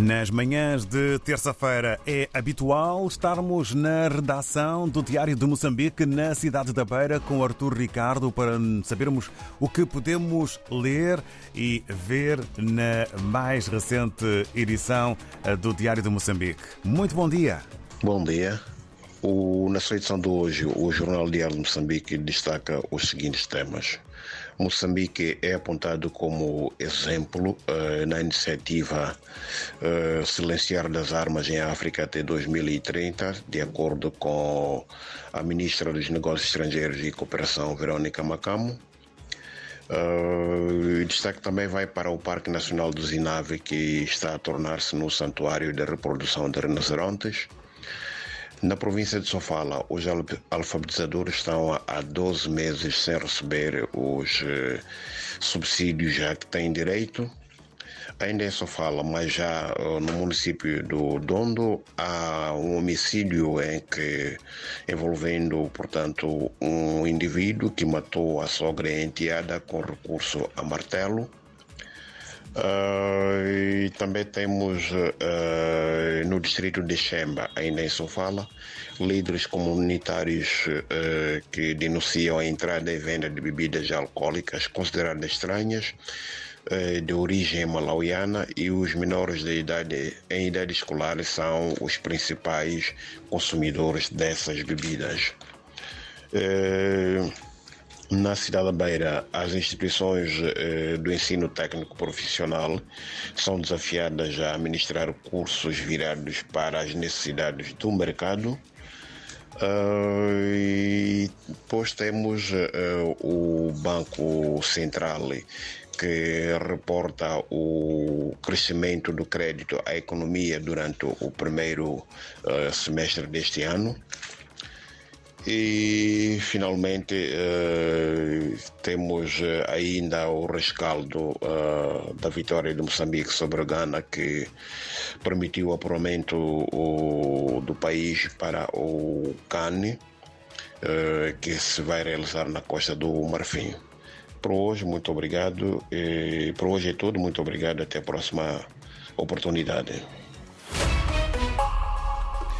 Nas manhãs de terça-feira é habitual estarmos na redação do Diário de Moçambique, na cidade da Beira, com Artur Ricardo, para sabermos o que podemos ler e ver na mais recente edição do Diário de Moçambique. Muito bom dia. Bom dia. O, na sua edição de hoje, o Jornal Diário de Moçambique destaca os seguintes temas. Moçambique é apontado como exemplo uh, na iniciativa uh, Silenciar das Armas em África até 2030, de acordo com a ministra dos Negócios Estrangeiros e Cooperação, Verônica Macamo. Uh, destaque também vai para o Parque Nacional do Zinave, que está a tornar-se no santuário de reprodução de rinocerontes. Na província de Sofala, os alfabetizadores estão há 12 meses sem receber os eh, subsídios a que têm direito. Ainda em Sofala, mas já uh, no município do Dondo, há um homicídio em que, envolvendo, portanto, um indivíduo que matou a sogra enteada com recurso a martelo. Uh, e também temos uh, no distrito de Xemba, ainda em Sofala, líderes comunitários uh, que denunciam a entrada e venda de bebidas alcoólicas consideradas estranhas de origem malauiana e os menores de idade em idade escolar são os principais consumidores dessas bebidas. Na cidade da Beira, as instituições eh, do ensino técnico profissional são desafiadas a administrar cursos virados para as necessidades do mercado. Uh, e depois temos uh, o Banco Central que reporta o crescimento do crédito à economia durante o primeiro semestre deste ano. E finalmente uh, temos uh, ainda o rescaldo uh, da vitória de Moçambique sobre Gana, que permitiu o apuramento do país para o CAN, que se vai realizar na costa do Marfim. Por hoje, muito obrigado. E por hoje é tudo. Muito obrigado. Até a próxima oportunidade.